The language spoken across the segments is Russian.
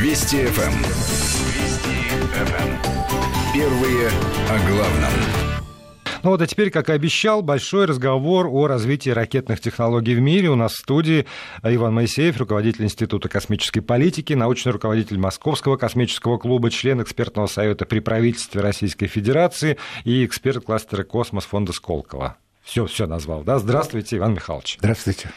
Вести FM. Вести FM. Первые о главном. Ну вот, а теперь, как и обещал, большой разговор о развитии ракетных технологий в мире. У нас в студии Иван Моисеев, руководитель Института космической политики, научный руководитель Московского космического клуба, член экспертного совета при правительстве Российской Федерации и эксперт кластера «Космос» фонда Сколково. Все, все назвал, да? Здравствуйте, Иван Михайлович. Здравствуйте.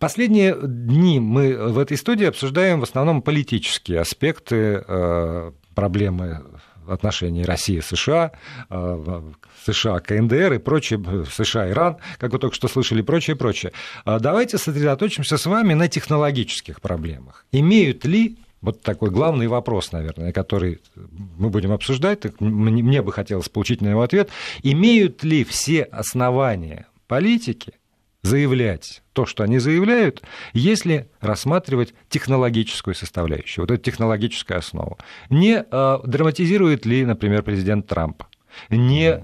Последние дни мы в этой студии обсуждаем в основном политические аспекты э, проблемы отношений России-США, э, США, КНДР и прочее, США, Иран, как вы только что слышали, прочее, прочее. А давайте сосредоточимся с вами на технологических проблемах. Имеют ли вот такой главный вопрос, наверное, который мы будем обсуждать, так мне бы хотелось получить на него ответ. Имеют ли все основания политики заявлять то, что они заявляют, если рассматривать технологическую составляющую, вот эту технологическую основу. Не э, драматизирует ли, например, президент Трамп? Не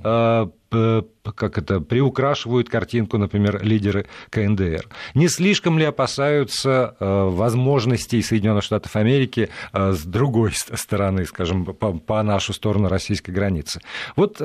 э, как это, приукрашивают картинку, например, лидеры КНДР. Не слишком ли опасаются э, возможностей Соединенных Штатов Америки э, с другой стороны, скажем, по, по нашу сторону российской границы? Вот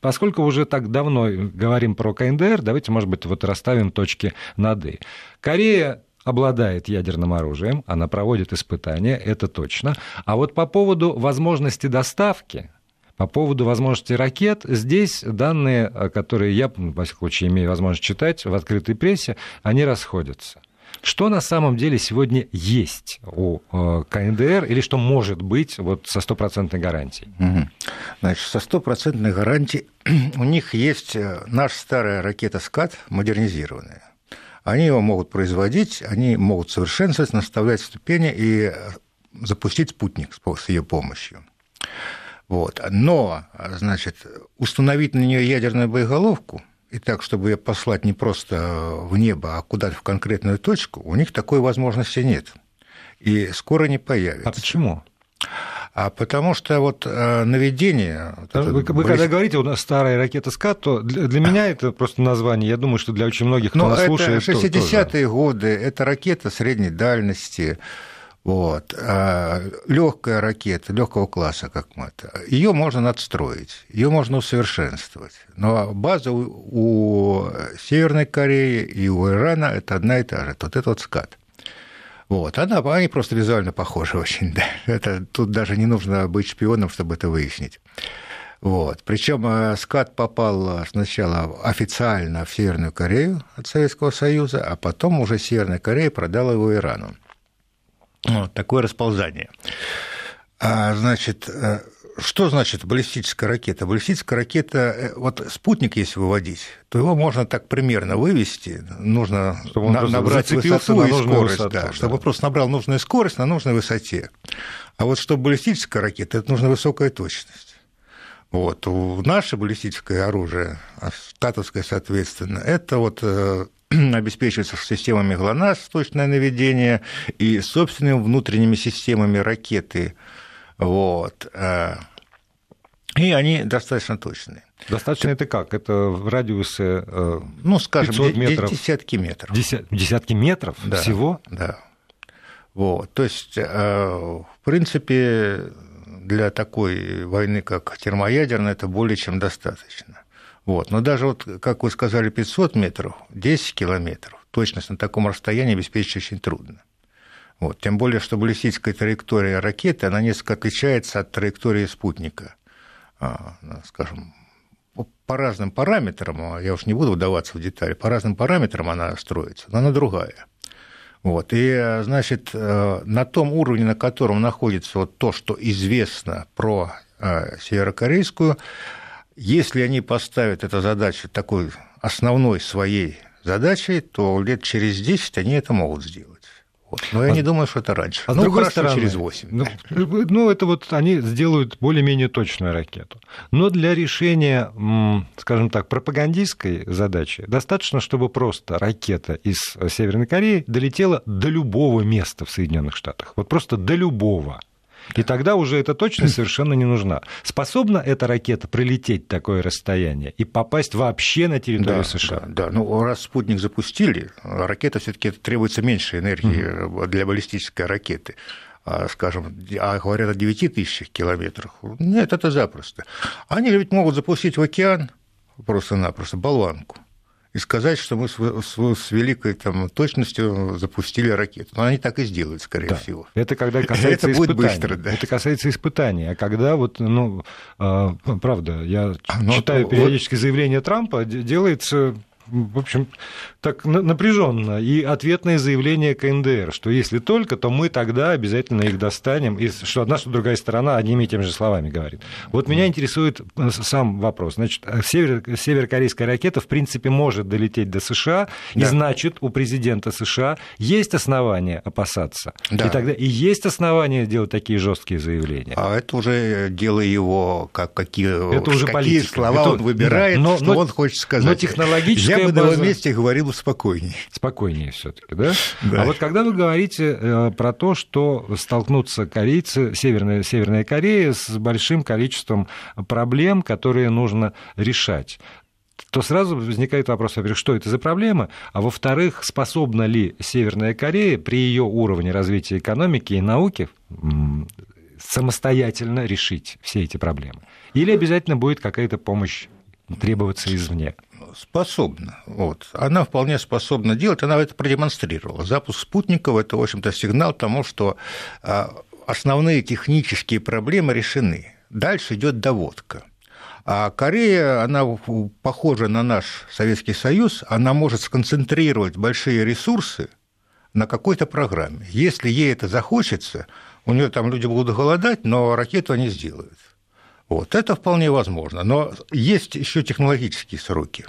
поскольку уже так давно говорим про КНДР, давайте, может быть, вот расставим точки над «и». Корея обладает ядерным оружием, она проводит испытания, это точно. А вот по поводу возможности доставки, по поводу возможности ракет, здесь данные, которые я, во всяком случае, имею возможность читать в открытой прессе, они расходятся. Что на самом деле сегодня есть у э, КНДР или что может быть вот со стопроцентной гарантией? Значит, со стопроцентной гарантией у них есть э, наша старая ракета «Скат» модернизированная. Они его могут производить, они могут совершенствовать, наставлять ступени и э, запустить спутник с ее помощью. Вот. Но, значит, установить на нее ядерную боеголовку и так, чтобы ее послать не просто в небо, а куда-то в конкретную точку, у них такой возможности нет. И скоро не появится. А почему? А потому что вот э, наведение... Вы, вы когда говорите, у нас старая ракета «Скат», то для, для меня это просто название. Я думаю, что для очень многих, кто Но нас это слушает... 60-е годы, это ракета средней дальности, вот. А легкая ракета, легкого класса, как мы это, ее можно надстроить, ее можно усовершенствовать. Но база у, у Северной Кореи и у Ирана это одна и та же. Вот это вот скат. Вот. Она, они просто визуально похожи очень. Да. Это, тут даже не нужно быть шпионом, чтобы это выяснить. Вот. Причем э, скат попал сначала официально в Северную Корею от Советского Союза, а потом уже Северная Корея продала его Ирану. Вот такое расползание. А, значит, э, что значит баллистическая ракета? Баллистическая ракета, э, вот спутник, если выводить, то его можно так примерно вывести, нужно чтобы на, набрать высоту на и скорость, высоту, да, да. чтобы просто набрал нужную скорость на нужной высоте. А вот чтобы баллистическая ракета, это нужна высокая точность. Вот. Наше баллистическое оружие, а статусское, соответственно, это вот э, обеспечивается системами ГЛОНАСС, точное наведение, и собственными внутренними системами ракеты. Вот. Э, и они достаточно точные. Достаточно это как? Это в радиусе э, ну, скажем, 500 метров? десятки метров. Десятки метров да, всего? Да. Вот. То есть, э, в принципе, для такой войны, как термоядерная, это более чем достаточно. Вот. Но даже, вот, как вы сказали, 500 метров, 10 километров, точность на таком расстоянии обеспечить очень трудно. Вот. Тем более, что баллистическая траектория ракеты, она несколько отличается от траектории спутника. А, скажем, по разным параметрам, а я уж не буду вдаваться в детали, по разным параметрам она строится, но она другая. Вот. И, значит, э, на том уровне, на котором находится вот то, что известно про э, северокорейскую, если они поставят эту задачу такой основной своей задачей, то лет через 10 они это могут сделать. Вот. Но я а, не думаю, что это раньше. А ну, с другой стороны, через 8. Ну, ну, это вот они сделают более-менее точную ракету. Но для решения, скажем так, пропагандистской задачи достаточно, чтобы просто ракета из Северной Кореи долетела до любого места в Соединенных Штатах. Вот просто до любого. И тогда уже эта точность совершенно не нужна. Способна эта ракета пролететь такое расстояние и попасть вообще на территорию да, США? Да, да, ну раз спутник запустили, ракета все-таки требуется меньше энергии mm-hmm. для баллистической ракеты. а, скажем, а говорят о 9 тысячах километрах. Нет, это запросто. Они ведь могут запустить в океан просто-напросто болванку и сказать, что мы с, с, с великой там, точностью запустили ракету. Но они так и сделают, скорее да. всего. Это когда касается Это будет быстро, да. Это касается испытаний. А когда вот, ну, а, правда, я Но, читаю периодически вот... заявление Трампа, делается в общем, так напряженно. И ответное заявление КНДР, что если только, то мы тогда обязательно их достанем, и что одна, что другая сторона одними и теми же словами говорит. Вот меня интересует э, сам вопрос. Значит, э, север, северокорейская ракета, в принципе, может долететь до США, да. и значит, у президента США есть основания опасаться. Да. И тогда и есть основания делать такие жесткие заявления. А это уже дело его, как, какие, это уже какие политика. слова это, он выбирает, да, но, что но, он хочет сказать. Но технологически я бы база... на его месте говорил спокойнее. Спокойнее все таки да? да? А вот когда вы говорите э, про то, что столкнутся корейцы, Северная, Северная Корея с большим количеством проблем, которые нужно решать, то сразу возникает вопрос, во-первых, что это за проблема, а во-вторых, способна ли Северная Корея при ее уровне развития экономики и науки самостоятельно решить все эти проблемы? Или обязательно будет какая-то помощь требоваться извне? Способна. Вот. Она вполне способна делать, она это продемонстрировала. Запуск спутников – это, в общем-то, сигнал тому, что а, основные технические проблемы решены. Дальше идет доводка. А Корея, она похожа на наш Советский Союз, она может сконцентрировать большие ресурсы на какой-то программе. Если ей это захочется, у нее там люди будут голодать, но ракету они сделают. Вот, это вполне возможно. Но есть еще технологические сроки.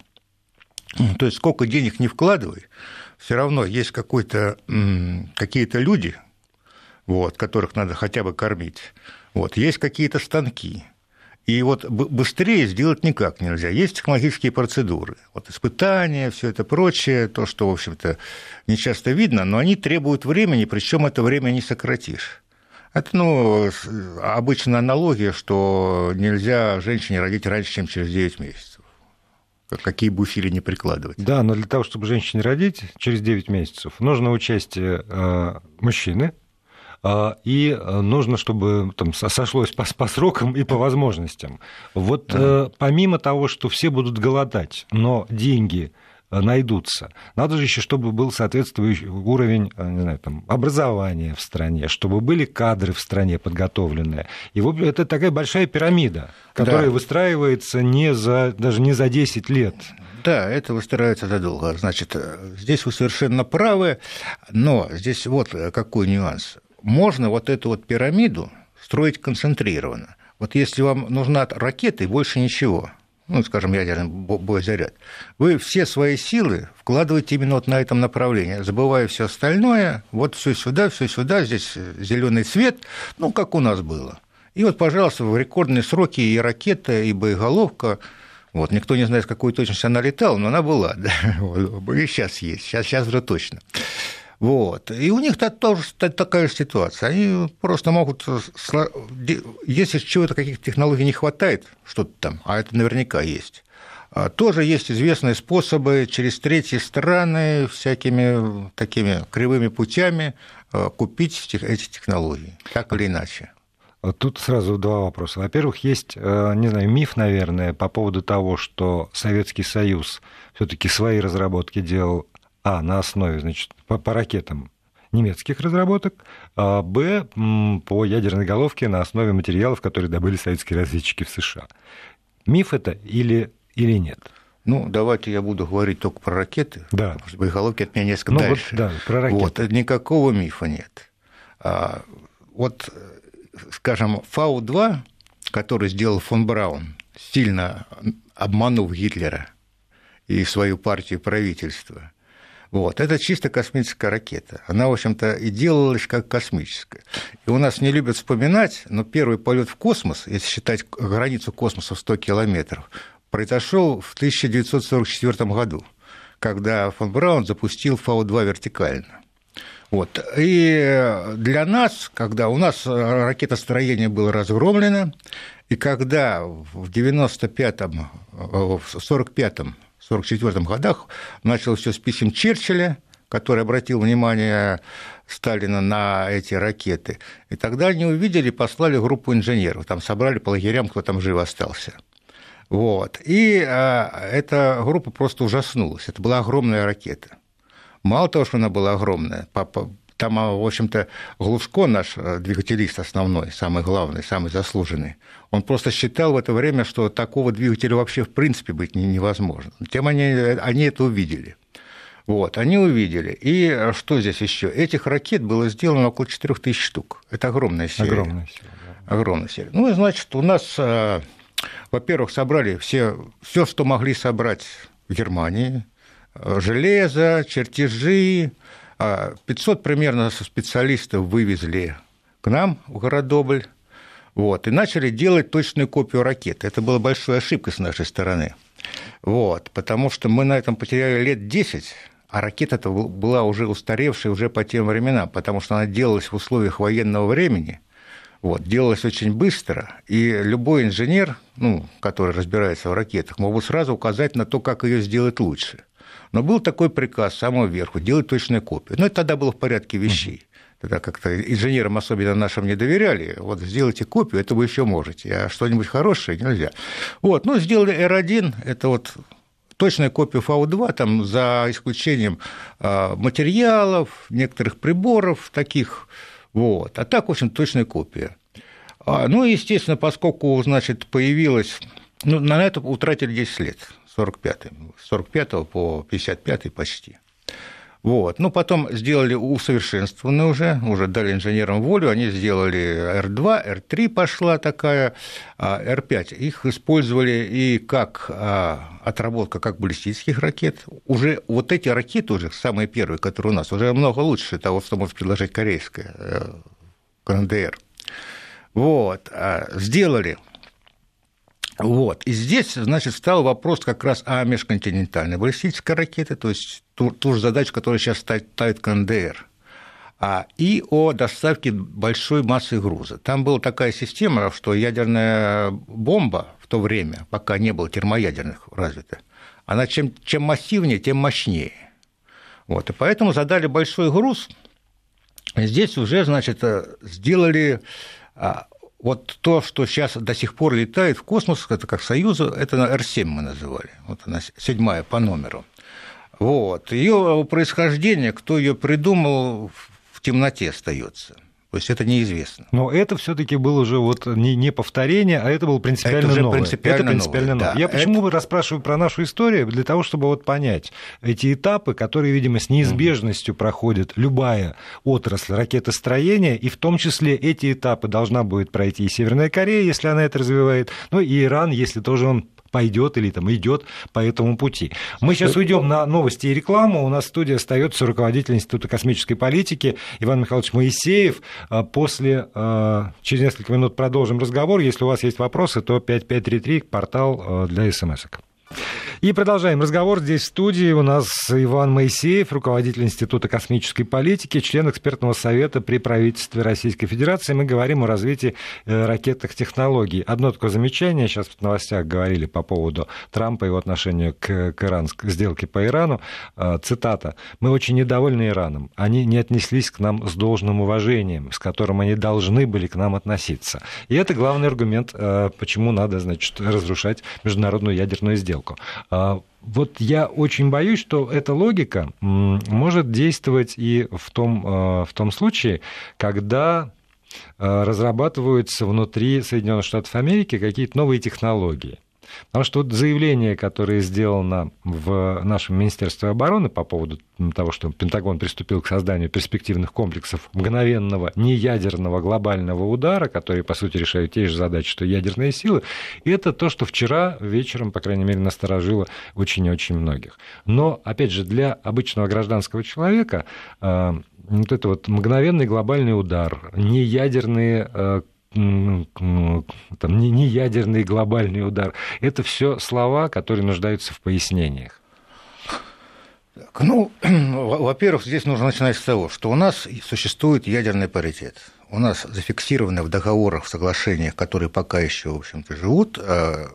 То есть сколько денег не вкладывай, все равно есть какой-то, какие-то люди, вот, которых надо хотя бы кормить. Вот, есть какие-то станки. И вот быстрее сделать никак нельзя. Есть технологические процедуры. Вот испытания, все это прочее, то, что, в общем-то, не часто видно, но они требуют времени, причем это время не сократишь. Это, ну, обычная аналогия, что нельзя женщине родить раньше, чем через 9 месяцев какие бы усилия не прикладывать. Да, но для того, чтобы женщине родить через 9 месяцев, нужно участие э, мужчины, э, и нужно, чтобы там сошлось по, по срокам и по возможностям. Вот да. помимо того, что все будут голодать, но деньги Э, найдутся. Надо же еще, чтобы был соответствующий уровень э, не знаю, там, образования в стране, чтобы были кадры в стране подготовленные. И вот это такая большая пирамида, которая да. выстраивается не за, даже не за 10 лет. Да, это выстраивается задолго. Значит, э, здесь вы совершенно правы, но здесь вот какой нюанс. Можно вот эту вот пирамиду строить концентрированно. Вот если вам нужна ракета и больше ничего – ну, скажем, ядерный боезаряд, вы все свои силы вкладываете именно вот на этом направлении, забывая все остальное, вот все сюда, все сюда, здесь зеленый цвет, ну, как у нас было. И вот, пожалуйста, в рекордные сроки и ракета, и боеголовка, вот, никто не знает, с какой точностью она летала, но она была, да, и сейчас есть, сейчас, сейчас уже точно. Вот. И у них тоже такая же ситуация. Они просто могут, если чего-то, каких-то технологий не хватает, что-то там, а это наверняка есть, а тоже есть известные способы через третьи страны всякими такими кривыми путями а, купить эти технологии, так или иначе. Тут сразу два вопроса. Во-первых, есть, э, не знаю, миф, наверное, по поводу того, что Советский Союз все-таки свои разработки делал а, на основе, значит, по, по ракетам немецких разработок, а, б, по ядерной головке на основе материалов, которые добыли советские разведчики в США. Миф это или, или нет? Ну, давайте я буду говорить только про ракеты, да. потому что боеголовки от меня несколько ну, дальше. Вот, да, про ракеты. Вот, никакого мифа нет. А, вот, скажем, Фау-2, который сделал фон Браун, сильно обманув Гитлера и свою партию правительства, вот. Это чисто космическая ракета. Она, в общем-то, и делалась как космическая. И у нас не любят вспоминать, но первый полет в космос, если считать границу космоса в 100 километров, произошел в 1944 году, когда фон Браун запустил Фау-2 вертикально. Вот. И для нас, когда у нас ракетостроение было разгромлено, и когда в 95-м, в 45-м 1944 годах началось все с писем Черчилля, который обратил внимание Сталина на эти ракеты. И тогда они увидели, послали группу инженеров, там собрали по лагерям, кто там жив остался. Вот. И а, эта группа просто ужаснулась. Это была огромная ракета. Мало того, что она была огромная, папа, там, а, в общем-то, Глушко, наш э, двигателист основной, самый главный, самый заслуженный, он просто считал в это время, что такого двигателя вообще в принципе быть невозможно. Тем они, они это увидели. Вот, они увидели. И что здесь еще? Этих ракет было сделано около 4000 штук. Это огромная серия. Огромная серия. Да. Огромная серия. Ну, и, значит, у нас, э, во-первых, собрали все, все, что могли собрать в Германии. Э, железо, чертежи, 500 а, примерно специалистов вывезли к нам в Городобль, вот, и начали делать точную копию ракеты. Это была большая ошибка с нашей стороны. Вот, потому что мы на этом потеряли лет 10, а ракета-то была уже устаревшая уже по тем временам, потому что она делалась в условиях военного времени, вот, делалась очень быстро, и любой инженер, ну, который разбирается в ракетах, мог бы сразу указать на то, как ее сделать лучше – но был такой приказ самого верху делать точную копию. Но это тогда было в порядке вещей. Тогда как-то инженерам особенно нашим не доверяли. Вот сделайте копию, это вы еще можете, а что-нибудь хорошее нельзя. Вот, ну, сделали R1, это вот точная копия FAU-2, там, за исключением а, материалов, некоторых приборов таких, вот. А так, в общем, точная копия. А, ну, естественно, поскольку, значит, появилась... Ну, на это утратили 10 лет. 45 с 45 по 55 почти. Вот. Ну, потом сделали усовершенствованные уже, уже дали инженерам волю, они сделали R2, R3 пошла такая, а R5. Их использовали и как а, отработка как баллистических ракет. Уже вот эти ракеты уже, самые первые, которые у нас, уже много лучше того, что может предложить корейская э, КНДР. Вот. А, сделали вот. И здесь, значит, стал вопрос как раз о межконтинентальной баллистической ракете, то есть ту, ту же задачу, которую сейчас ставит КНДР, а, и о доставке большой массы груза. Там была такая система, что ядерная бомба в то время, пока не было термоядерных развита, она чем, чем массивнее, тем мощнее. Вот. И поэтому задали большой груз. Здесь уже, значит, сделали а, вот то, что сейчас до сих пор летает в космос, это как Союзу, это на Р-7 мы называли, вот она седьмая по номеру. Вот. Ее происхождение, кто ее придумал, в темноте остается. То есть это неизвестно. Но это все-таки было уже вот не, не повторение, а это было принципиально это уже новое. Принципиально это принципиально новое. новое. Да. Я почему это... расспрашиваю про нашу историю? Для того, чтобы вот понять эти этапы, которые, видимо, с неизбежностью угу. проходит любая отрасль ракетостроения, и в том числе эти этапы должна будет пройти и Северная Корея, если она это развивает, ну и Иран, если тоже он пойдет или там идет по этому пути. Мы сейчас уйдем на новости и рекламу. У нас в студии остается руководитель Института космической политики Иван Михайлович Моисеев. А после, а, через несколько минут продолжим разговор. Если у вас есть вопросы, то 5533, портал а, для смс-ок. И продолжаем разговор. Здесь в студии у нас Иван Моисеев, руководитель Института космической политики, член экспертного совета при правительстве Российской Федерации. Мы говорим о развитии э, ракетных технологий. Одно такое замечание. Сейчас в новостях говорили по поводу Трампа и его отношения к, к иранской сделке по Ирану. Э, цитата. «Мы очень недовольны Ираном. Они не отнеслись к нам с должным уважением, с которым они должны были к нам относиться». И это главный аргумент, э, почему надо, значит, разрушать международную ядерную сделку сделку. А, вот я очень боюсь, что эта логика может действовать и в том, а, в том случае, когда а, разрабатываются внутри Соединенных Штатов Америки какие-то новые технологии. Потому что вот заявление, которое сделано в нашем Министерстве обороны по поводу того, что Пентагон приступил к созданию перспективных комплексов мгновенного неядерного глобального удара, которые, по сути, решают те же задачи, что ядерные силы, это то, что вчера вечером, по крайней мере, насторожило очень и очень многих. Но, опять же, для обычного гражданского человека э, вот это вот мгновенный глобальный удар, неядерные э, там, не, не ядерный глобальный удар. Это все слова, которые нуждаются в пояснениях. Ну, во-первых, здесь нужно начинать с того, что у нас существует ядерный паритет. У нас зафиксированы в договорах, в соглашениях, которые пока еще, в общем-то, живут, э,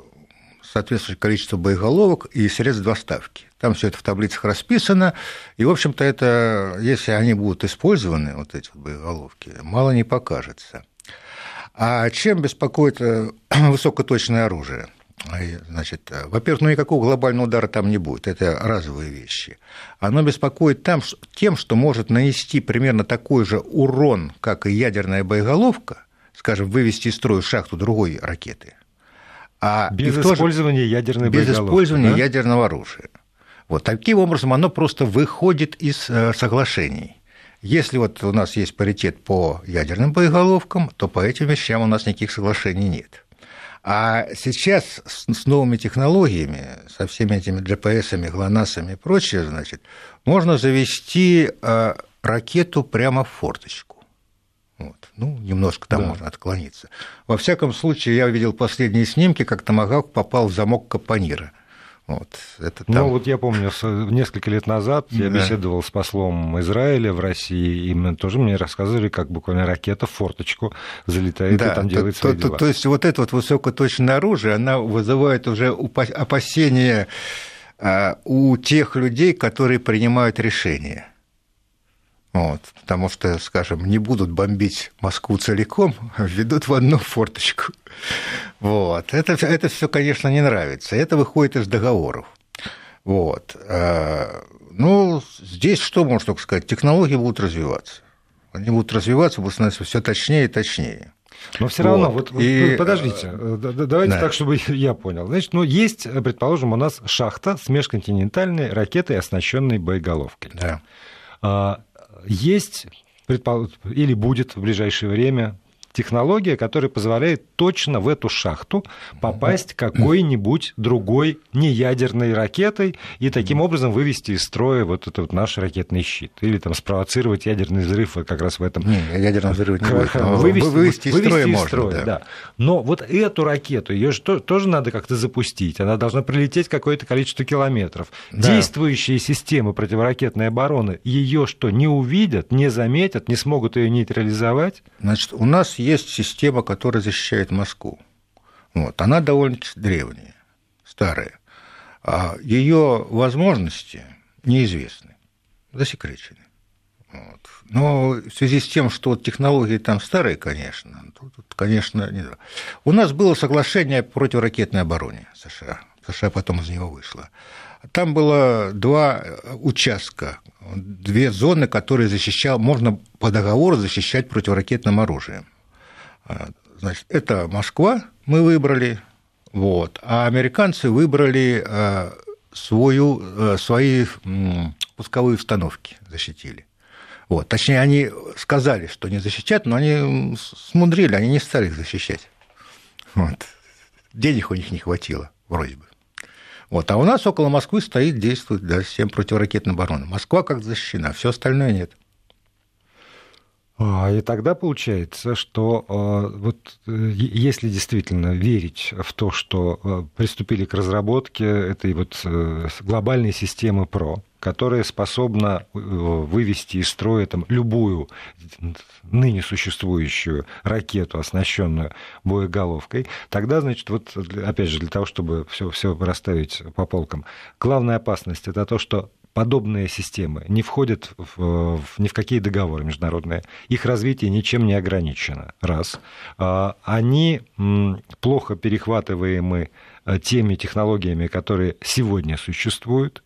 соответствующее количество боеголовок и средств доставки. Там все это в таблицах расписано, и, в общем-то, это, если они будут использованы, вот эти вот боеголовки, мало не покажется. А чем беспокоит э, высокоточное оружие? Значит, э, во-первых, ну никакого глобального удара там не будет, это разовые вещи. Оно беспокоит там, тем, что может нанести примерно такой же урон, как и ядерная боеголовка, скажем, вывести из строя шахту другой ракеты. А без использования ядерной без боеголовки. Без использования да? ядерного оружия. Вот таким образом оно просто выходит из э, соглашений. Если вот у нас есть паритет по ядерным боеголовкам, то по этим вещам у нас никаких соглашений нет. А сейчас с новыми технологиями, со всеми этими GPS-ами, ГЛОНАССами и прочее, значит, можно завести э, ракету прямо в форточку. Вот. Ну, немножко там да. можно отклониться. Во всяком случае, я видел последние снимки, как Томагавк попал в замок Капонира. Вот, это ну, там... Ну, вот я помню, несколько лет назад я да. беседовал с послом Израиля в России, и мы тоже мне рассказывали, как буквально ракета в форточку залетает да, и там делает то, свои то, дела. То, то есть вот это вот высокоточное оружие, она вызывает уже опасения а, у тех людей, которые принимают решения. Вот, потому что, скажем, не будут бомбить Москву целиком, а введут в одну форточку. Вот. Это, это все, конечно, не нравится. Это выходит из договоров. Вот. А, ну, здесь что можно только сказать? Технологии будут развиваться. Они будут развиваться, будут становиться все точнее и точнее. Но все равно, вот, вот и... подождите, э, давайте да. так, чтобы я понял. Значит, ну, есть, предположим, у нас шахта с межконтинентальной ракетой, оснащенной боеголовкой. Да. Есть или будет в ближайшее время технология, которая позволяет точно в эту шахту попасть какой-нибудь другой неядерной ракетой и таким образом вывести из строя вот этот вот наш ракетный щит. Или там спровоцировать ядерный взрыв вот как раз в этом. Не, ядерный взрыв не будет, вывести, вывести из строя вывести из строя, можно, да. да. Но вот эту ракету, ее же тоже надо как-то запустить. Она должна прилететь какое-то количество километров. Да. Действующие системы противоракетной обороны ее что, не увидят, не заметят, не смогут ее нейтрализовать? Значит, у нас есть система, которая защищает Москву. Вот. Она довольно древняя, старая. А ее возможности неизвестны, засекречены. Вот. Но в связи с тем, что технологии там старые, конечно, тут, конечно, не... у нас было соглашение о противоракетной обороне США. США потом из него вышло. Там было два участка, две зоны, которые защищал, можно по договору защищать противоракетным оружием. А, значит, это Москва мы выбрали, вот, а американцы выбрали а, свою, а, свои пусковые установки, защитили. Вот. Точнее, они сказали, что не защищат, но они смудрили, они не стали их защищать. Вот. Денег у них не хватило, вроде бы. Вот. А у нас около Москвы стоит, действует да, система противоракетной обороны. Москва как защищена, все остальное нет. А, и тогда получается, что а, вот э, если действительно верить в то, что а, приступили к разработке этой вот э, глобальной системы ПРО, которая способна э, вывести из строя там, любую ныне существующую ракету, оснащенную боеголовкой, тогда, значит, вот опять же, для того, чтобы все, все расставить по полкам, главная опасность это то, что подобные системы не входят в, в, ни в какие договоры международные. Их развитие ничем не ограничено. Раз. А, они плохо перехватываемы э, теми технологиями, которые сегодня существуют.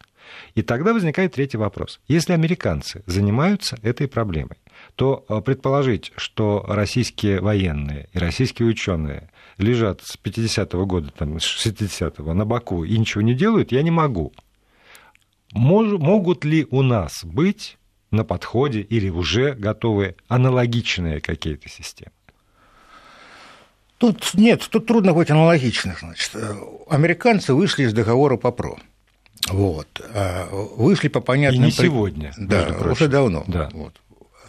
И тогда возникает третий вопрос. Если американцы занимаются этой проблемой, то э, предположить, что российские военные и российские ученые лежат с 50-го года, там, с 60-го на боку и ничего не делают, я не могу. Мож, могут ли у нас быть на подходе или уже готовы аналогичные какие-то системы? Тут нет, тут трудно быть аналогичных. Значит, американцы вышли из договора по ПРО. Вот. А вышли по понятным... И не сегодня. Да, уже давно. Да. Вот.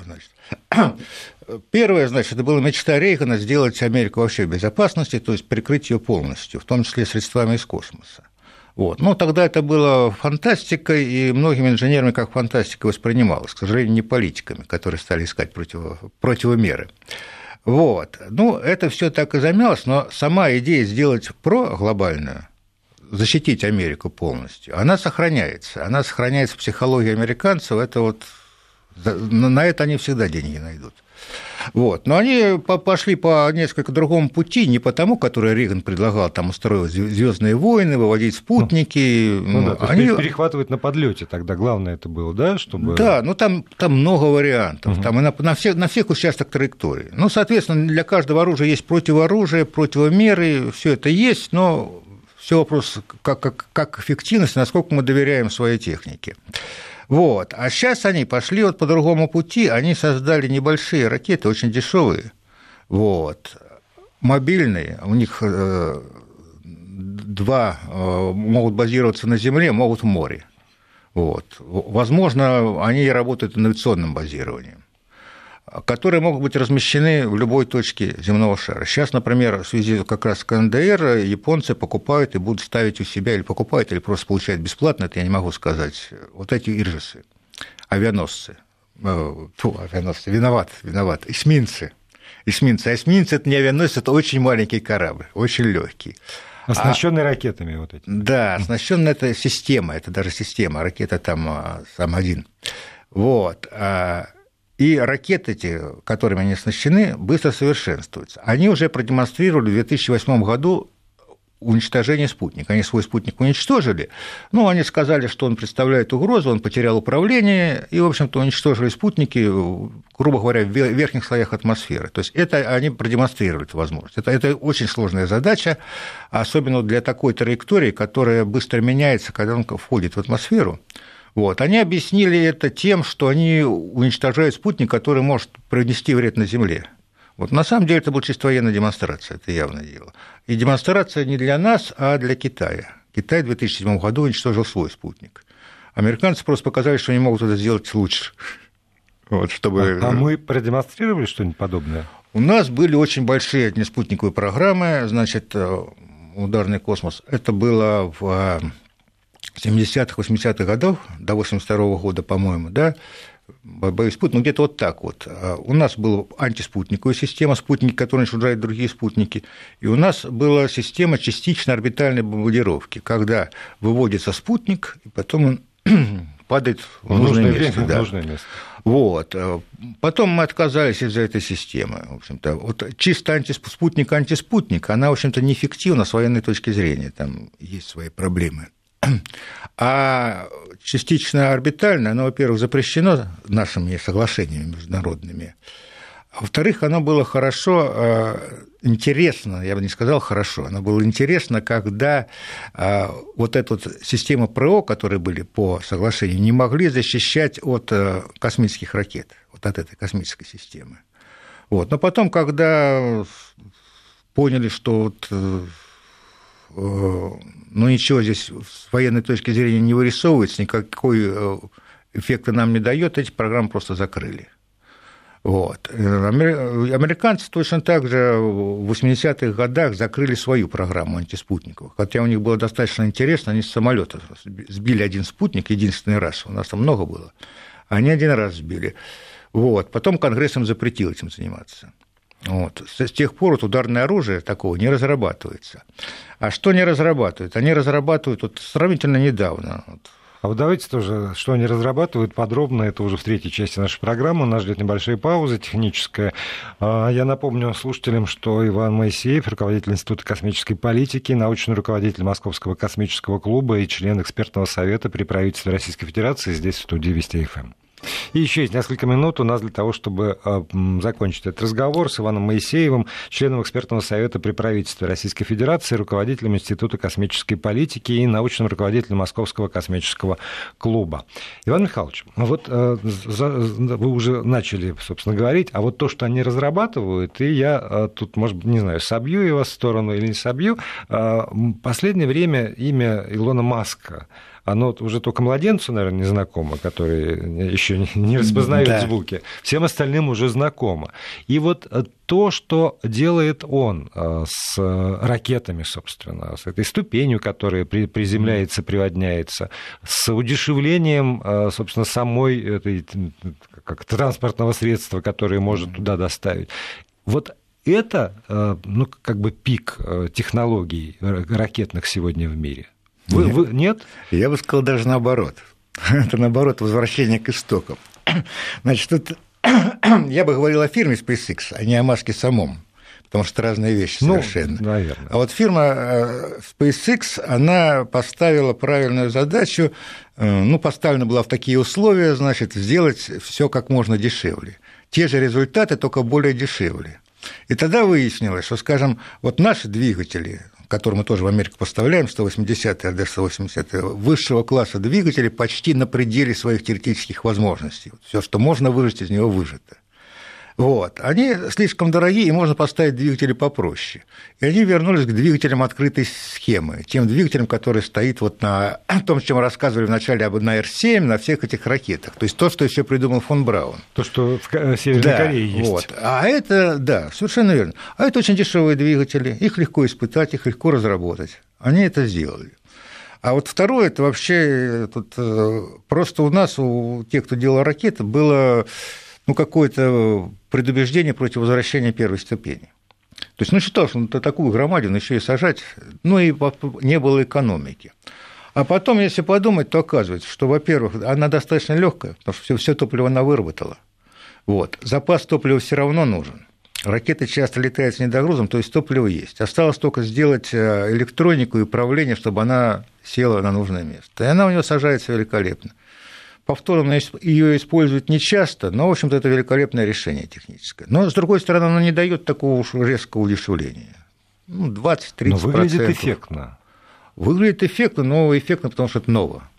Значит, первое, значит, это была мечта Рейгана сделать Америку вообще в безопасности, то есть прикрыть ее полностью, в том числе средствами из космоса. Вот. Но тогда это было фантастикой, и многими инженерами как фантастика воспринималось, к сожалению, не политиками, которые стали искать против, противомеры. Вот. Ну, это все так и замялось, но сама идея сделать про глобальную защитить Америку полностью, она сохраняется. Она сохраняется в психологии американцев. Это вот на это они всегда деньги найдут. Вот. Но они пошли по несколько другому пути, не по тому, который Рейган предлагал, там устроить звездные войны, выводить спутники. Ну, ну, да, они... перехватывать на подлете тогда главное это было, да? Чтобы... Да, ну там, там много вариантов, угу. там и на, на, всех, на всех участках траектории. Ну, соответственно, для каждого оружия есть противоружие, противомеры, все это есть, но все вопрос, как, как, как эффективность, насколько мы доверяем своей технике. Вот. А сейчас они пошли вот по другому пути, они создали небольшие ракеты, очень дешевые, вот, мобильные, у них э, два э, могут базироваться на Земле, могут в море. Вот. Возможно, они работают инновационным базированием которые могут быть размещены в любой точке земного шара. Сейчас, например, в связи как раз с КНДР японцы покупают и будут ставить у себя, или покупают, или просто получают бесплатно, это я не могу сказать, вот эти иржисы, авианосцы. Э, фу, авианосцы, виноват, виноват, эсминцы. Эсминцы. А эсминцы – это не авианосец, это очень маленький корабль, очень легкий. Оснащенный а, ракетами вот эти. Да, оснащенная это система, это даже система, ракета там а, сам один. Вот. А и ракеты эти, которыми они оснащены, быстро совершенствуются. Они уже продемонстрировали в 2008 году уничтожение спутника. Они свой спутник уничтожили, но они сказали, что он представляет угрозу, он потерял управление, и, в общем-то, уничтожили спутники, грубо говоря, в верхних слоях атмосферы. То есть это они продемонстрировали эту возможность. Это, это очень сложная задача, особенно для такой траектории, которая быстро меняется, когда он входит в атмосферу. Вот. Они объяснили это тем, что они уничтожают спутник, который может принести вред на Земле. Вот на самом деле это была чисто военная демонстрация, это явное дело. И демонстрация не для нас, а для Китая. Китай в 2007 году уничтожил свой спутник. Американцы просто показали, что они могут это сделать лучше. Вот, чтобы... а, а мы продемонстрировали что-нибудь подобное? У нас были очень большие неспутниковые программы, значит, э, ударный космос. Это было в 70-х, 80-х годов, до 82 -го года, по-моему, да, боюсь спутник, ну где-то вот так вот. А у нас была антиспутниковая система, спутники, которые уничтожают другие спутники, и у нас была система частично орбитальной бомбардировки, когда выводится спутник, и потом он падает в нужное, нужное место. Да. Нужное место. Вот. Потом мы отказались из-за этой системы. В общем-то, вот чисто антиспутник, антиспутник, она, в общем-то, неэффективна с военной точки зрения. Там есть свои проблемы. А частично орбитальное, оно, во-первых, запрещено нашими соглашениями международными. Во-вторых, оно было хорошо, э, интересно, я бы не сказал хорошо, оно было интересно, когда э, вот эту систему ПРО, которые были по соглашению, не могли защищать от э, космических ракет, вот от этой космической системы. Вот. Но потом, когда поняли, что вот ну, ничего здесь с военной точки зрения не вырисовывается, никакой э, эффекта нам не дает, эти программы просто закрыли. Вот. Американцы точно так же в 80-х годах закрыли свою программу антиспутников. Хотя у них было достаточно интересно, они с самолета сбили один спутник единственный раз, у нас там много было. Они один раз сбили. Вот. Потом Конгресс им запретил этим заниматься. Вот. С тех пор вот ударное оружие такого не разрабатывается. А что не разрабатывают? Они разрабатывают вот сравнительно недавно. А вот давайте тоже, что они разрабатывают подробно, это уже в третьей части нашей программы. Нас ждет небольшая пауза техническая. А, я напомню слушателям, что Иван Моисеев, руководитель Института космической политики, научный руководитель Московского космического клуба и член экспертного совета при правительстве Российской Федерации здесь в студии Вести ФМ. И еще есть несколько минут у нас для того, чтобы а, закончить этот разговор с Иваном Моисеевым, членом экспертного совета при правительстве Российской Федерации, руководителем Института космической политики и научным руководителем Московского космического клуба. Иван Михайлович, вот а, вы уже начали, собственно, говорить, а вот то, что они разрабатывают, и я а, тут, может не знаю, собью его в сторону или не собью, в последнее время имя Илона Маска оно уже только младенцу, наверное, не знакомо, который еще не распознает да. звуки. Всем остальным уже знакомо. И вот э, то, что делает он э, с ракетами, собственно, с этой ступенью, которая приземляется, приводняется, с удешевлением, э, собственно, самой этой как транспортного средства, которое может туда доставить. Вот это, ну, как бы пик технологий ракетных сегодня в мире. Вы, вы, нет? Я бы сказал даже наоборот. Это наоборот возвращение к истокам. Значит, тут я бы говорил о фирме SpaceX, а не о Маске самом, потому что разные вещи ну, совершенно. Наверное. А вот фирма э, SpaceX, она поставила правильную задачу, э, ну, поставлена была в такие условия, значит, сделать все как можно дешевле. Те же результаты, только более дешевле. И тогда выяснилось, что, скажем, вот наши двигатели, который мы тоже в Америку поставляем, 180 РД-180, высшего класса двигатели почти на пределе своих теоретических возможностей. Все, что можно выжать из него, выжато. Вот. Они слишком дорогие, и можно поставить двигатели попроще. И они вернулись к двигателям открытой схемы, тем двигателям, который стоит вот на том, чем рассказывали вначале об на Р-7, на всех этих ракетах. То есть то, что еще придумал фон Браун. То, что в э, Северной да, Корее есть. Вот. А это, да, совершенно верно. А это очень дешевые двигатели, их легко испытать, их легко разработать. Они это сделали. А вот второе, это вообще э, тут э, просто у нас, у тех, кто делал ракеты, было ну, какое-то предубеждение против возвращения первой ступени. То есть, ну, считал, что ну, такую громадину еще и сажать, ну, и не было экономики. А потом, если подумать, то оказывается, что, во-первых, она достаточно легкая, потому что все, все топливо она выработала. Вот. Запас топлива все равно нужен. Ракеты часто летают с недогрузом, то есть топливо есть. Осталось только сделать э, электронику и управление, чтобы она села на нужное место. И она у нее сажается великолепно повторно ее используют нечасто, но, в общем-то, это великолепное решение техническое. Но, с другой стороны, оно не дает такого уж резкого удешевления. Ну, 20-30%. Но выглядит эффектно. Выглядит эффектно, но эффектно, потому что это ново.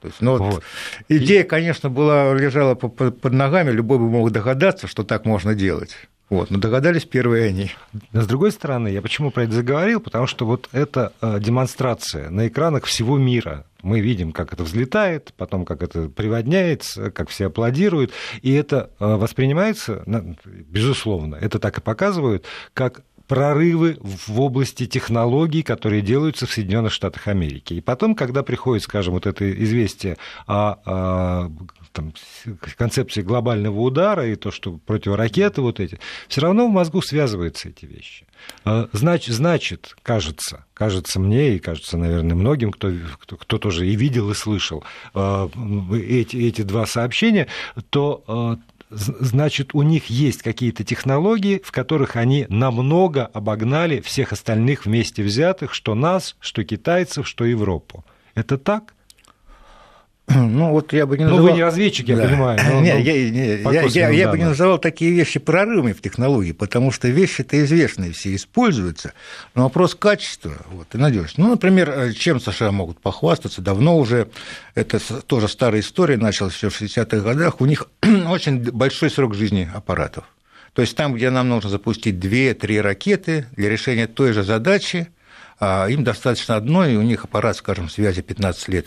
То есть, ну, вот. Идея, конечно, была, лежала под ногами, любой бы мог догадаться, что так можно делать. Вот, но догадались первые они. с другой стороны, я почему про это заговорил? Потому что вот эта э, демонстрация на экранах всего мира. Мы видим, как это взлетает, потом как это приводняется, как все аплодируют. И это э, воспринимается, безусловно, это так и показывают, как прорывы в области технологий, которые делаются в Соединенных Штатах Америки. И потом, когда приходит, скажем, вот это известие о, о там, концепции глобального удара и то, что противоракеты вот эти, все равно в мозгу связываются эти вещи. А, значит, значит, кажется, кажется мне и кажется, наверное, многим, кто, кто, кто тоже и видел, и слышал а, эти, эти два сообщения, то а, значит, у них есть какие-то технологии, в которых они намного обогнали всех остальных вместе взятых, что нас, что китайцев, что Европу. Это так? Ну, вот я бы не называл... Ну, вы не разведчик, я да. понимаю. Но, Нет, ну, я, не, я, я, я бы не называл такие вещи прорывами в технологии, потому что вещи-то известные, все используются, но вопрос качества вот, и надежности. Ну, например, э, чем США могут похвастаться, давно уже, это тоже старая история, началась еще в 60-х годах, у них очень большой срок жизни аппаратов. То есть там, где нам нужно запустить 2-3 ракеты для решения той же задачи, а им достаточно одной, и у них аппарат, скажем, связи 15 лет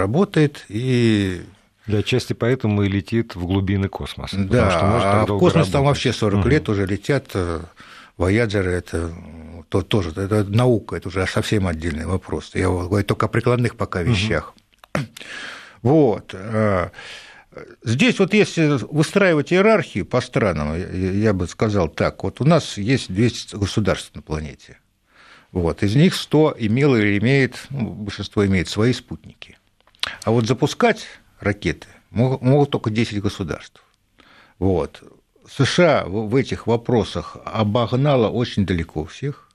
работает и для части поэтому и летит в глубины космоса. Да, что может а в космос работать. там вообще 40 угу. лет уже летят. Э, это то, тоже это наука, это уже совсем отдельный вопрос. Я говорю только о прикладных пока вещах. Угу. Вот. Э, здесь вот если выстраивать иерархию по странам, я бы сказал так, вот у нас есть 200 государств на планете. Вот. Из них 100 имело или имеет, ну, большинство имеет свои спутники. А вот запускать ракеты могут только 10 государств. Вот. США в этих вопросах обогнала очень далеко всех.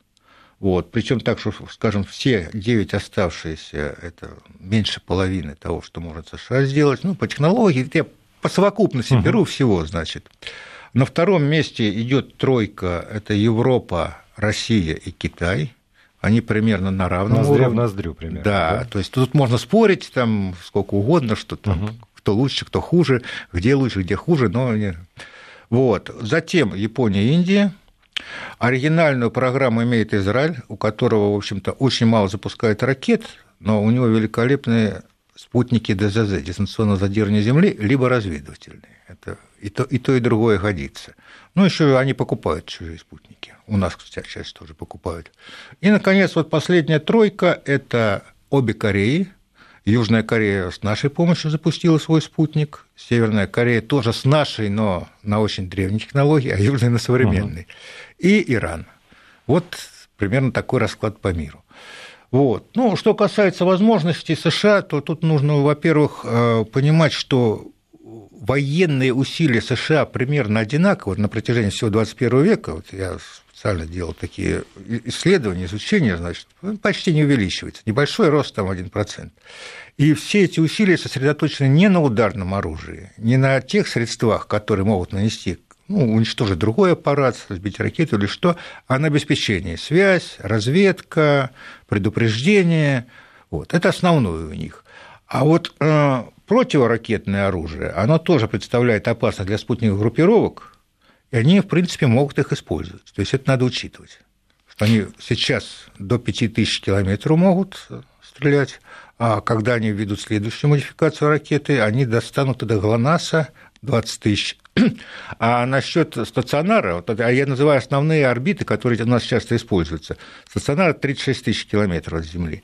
Вот. Причем так, что, скажем, все 9 оставшиеся – это меньше половины того, что может США сделать. Ну, по технологии, я по совокупности угу. беру всего, значит. На втором месте идет тройка – это Европа, Россия и Китай – они примерно на равном Ноздря уровне. в ноздрю примерно. Да, да, то есть тут можно спорить там сколько угодно, что там, угу. кто лучше, кто хуже, где лучше, где хуже, но... Вот. Затем Япония и Индия. Оригинальную программу имеет Израиль, у которого, в общем-то, очень мало запускает ракет, но у него великолепные спутники ДЗЗ, дистанционного задержания Земли, либо разведывательные. Это и то, и то, и другое годится. Ну, еще они покупают чужие спутники. У нас, кстати, часть тоже покупают. И, наконец, вот последняя тройка – это обе Кореи. Южная Корея с нашей помощью запустила свой спутник. Северная Корея тоже с нашей, но на очень древней технологии, а Южная на современной. Uh-huh. И Иран. Вот примерно такой расклад по миру. Вот. Ну, что касается возможностей США, то тут нужно, во-первых, э, понимать, что военные усилия США примерно одинаковы на протяжении всего 21 века. Вот я специально делал такие исследования, изучения, значит, почти не увеличивается. Небольшой рост там 1%. И все эти усилия сосредоточены не на ударном оружии, не на тех средствах, которые могут нанести ну, уничтожить другой аппарат, сбить ракету или что, а на обеспечение. Связь, разведка, предупреждение. Вот. Это основное у них. А вот э, противоракетное оружие, оно тоже представляет опасность для спутниковых группировок, и они, в принципе, могут их использовать. То есть это надо учитывать, что они сейчас до 5000 километров могут стрелять, а когда они введут следующую модификацию ракеты, они достанут до ГЛОНАССа 20 тысяч. А насчет стационара, а я называю основные орбиты, которые у нас часто используются. Стационар 36 тысяч километров от Земли.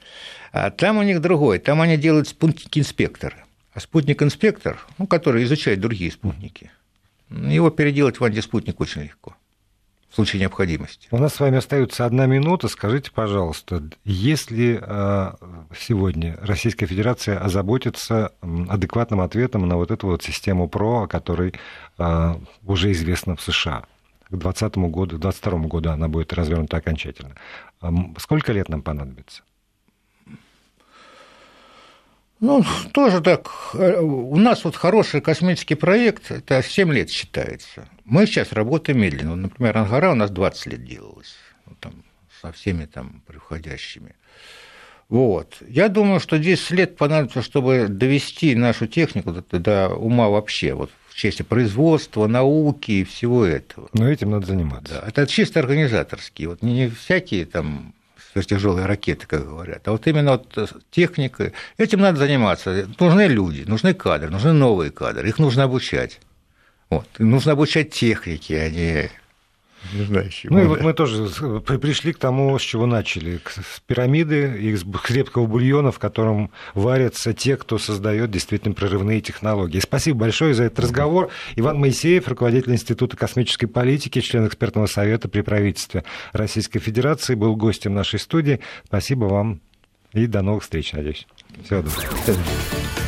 А там у них другой, там они делают спутники-инспекторы. А спутник-инспектор, ну, который изучает другие спутники, его переделать в антиспутник очень легко в случае необходимости. У нас с вами остается одна минута. Скажите, пожалуйста, если э, сегодня Российская Федерация озаботится адекватным ответом на вот эту вот систему ПРО, о которой э, уже известно в США, к 2020 году, к 2022 году она будет развернута окончательно. Сколько лет нам понадобится? Ну, тоже так. У нас вот хороший космический проект, это 7 лет считается. Мы сейчас работаем медленно. Например, Ангара у нас 20 лет делалась, ну, там, со всеми там приходящими. Вот. Я думаю, что 10 лет понадобится, чтобы довести нашу технику до, до ума вообще, вот в части производства, науки и всего этого. Но этим надо заниматься. Да, это чисто организаторские, вот не всякие там сверхтяжелые ракеты, как говорят, а вот именно вот э, техника. Этим надо заниматься. Нужны люди, нужны кадры, нужны новые кадры, их нужно обучать. Вот. Нужно обучать технике, а не не знаю, чему, ну и вот мы тоже пришли к тому, с чего начали. С пирамиды, из крепкого бульона, в котором варятся те, кто создает действительно прорывные технологии. Спасибо большое за этот разговор. Иван Моисеев, руководитель Института космической политики, член экспертного совета при правительстве Российской Федерации, был гостем нашей студии. Спасибо вам и до новых встреч, надеюсь. Всего доброго.